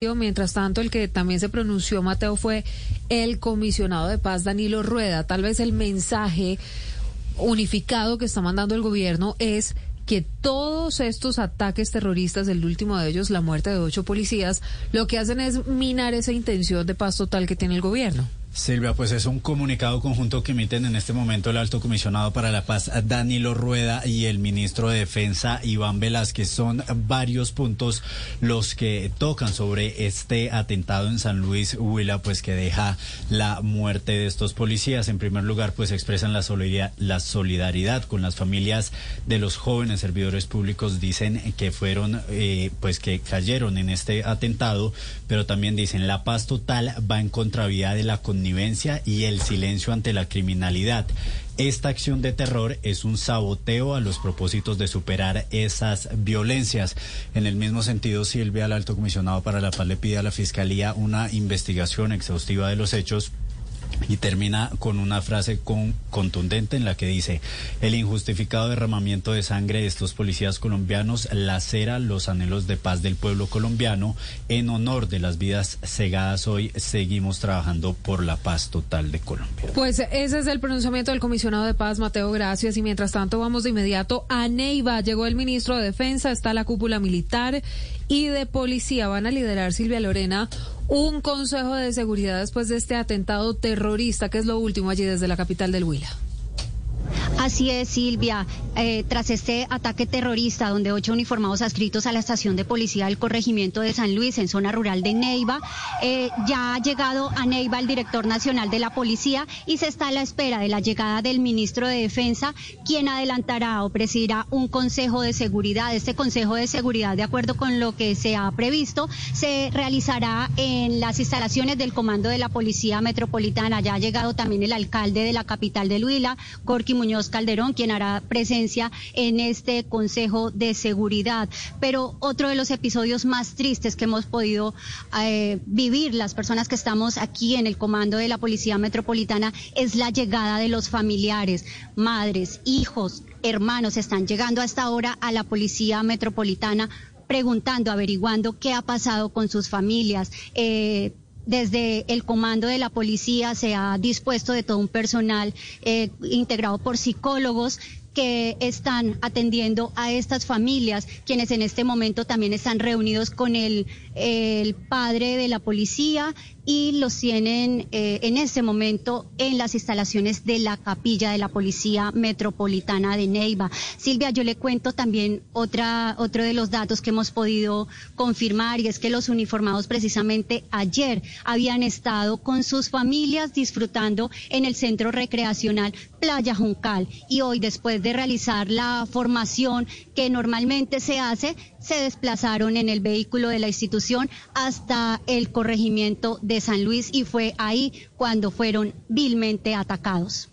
Mientras tanto, el que también se pronunció, Mateo, fue el comisionado de paz, Danilo Rueda. Tal vez el mensaje unificado que está mandando el gobierno es que todos estos ataques terroristas, el último de ellos, la muerte de ocho policías, lo que hacen es minar esa intención de paz total que tiene el gobierno. Silvia, pues es un comunicado conjunto que emiten en este momento el alto comisionado para la paz Danilo Rueda y el ministro de Defensa Iván Velázquez. Son varios puntos los que tocan sobre este atentado en San Luis Huila, pues que deja la muerte de estos policías. En primer lugar, pues expresan la solidaridad, la solidaridad con las familias de los jóvenes servidores públicos. Dicen que fueron, eh, pues que cayeron en este atentado, pero también dicen la paz total va en contravía de la y el silencio ante la criminalidad. Esta acción de terror es un saboteo a los propósitos de superar esas violencias. En el mismo sentido, Silvia, el alto comisionado para la paz, le pide a la Fiscalía una investigación exhaustiva de los hechos y termina con una frase con, contundente en la que dice, el injustificado derramamiento de sangre de estos policías colombianos lacera los anhelos de paz del pueblo colombiano. En honor de las vidas cegadas hoy, seguimos trabajando por la paz total de Colombia. Pues ese es el pronunciamiento del comisionado de paz, Mateo, gracias. Y mientras tanto, vamos de inmediato a Neiva. Llegó el ministro de Defensa, está la cúpula militar y de policía. Van a liderar Silvia Lorena un consejo de seguridad después de este atentado terrorista, que es lo último allí desde la capital del Huila. Así es, Silvia. Eh, tras este ataque terrorista, donde ocho uniformados adscritos a la estación de policía del corregimiento de San Luis, en zona rural de Neiva, eh, ya ha llegado a Neiva el director nacional de la policía y se está a la espera de la llegada del ministro de Defensa, quien adelantará o presidirá un consejo de seguridad. Este consejo de seguridad, de acuerdo con lo que se ha previsto, se realizará en las instalaciones del comando de la policía metropolitana. Ya ha llegado también el alcalde de la capital de Huila, Corqui Muñoz Calderón, quien hará presencia en este Consejo de Seguridad. Pero otro de los episodios más tristes que hemos podido eh, vivir las personas que estamos aquí en el comando de la Policía Metropolitana es la llegada de los familiares, madres, hijos, hermanos, están llegando hasta ahora a la Policía Metropolitana preguntando, averiguando qué ha pasado con sus familias. Eh, desde el comando de la policía se ha dispuesto de todo un personal eh, integrado por psicólogos que están atendiendo a estas familias, quienes en este momento también están reunidos con el, el padre de la policía y los tienen eh, en este momento en las instalaciones de la capilla de la Policía Metropolitana de Neiva. Silvia, yo le cuento también otra, otro de los datos que hemos podido confirmar y es que los uniformados precisamente ayer habían estado con sus familias disfrutando en el centro recreacional Playa Juncal y hoy de realizar la formación que normalmente se hace, se desplazaron en el vehículo de la institución hasta el corregimiento de San Luis y fue ahí cuando fueron vilmente atacados.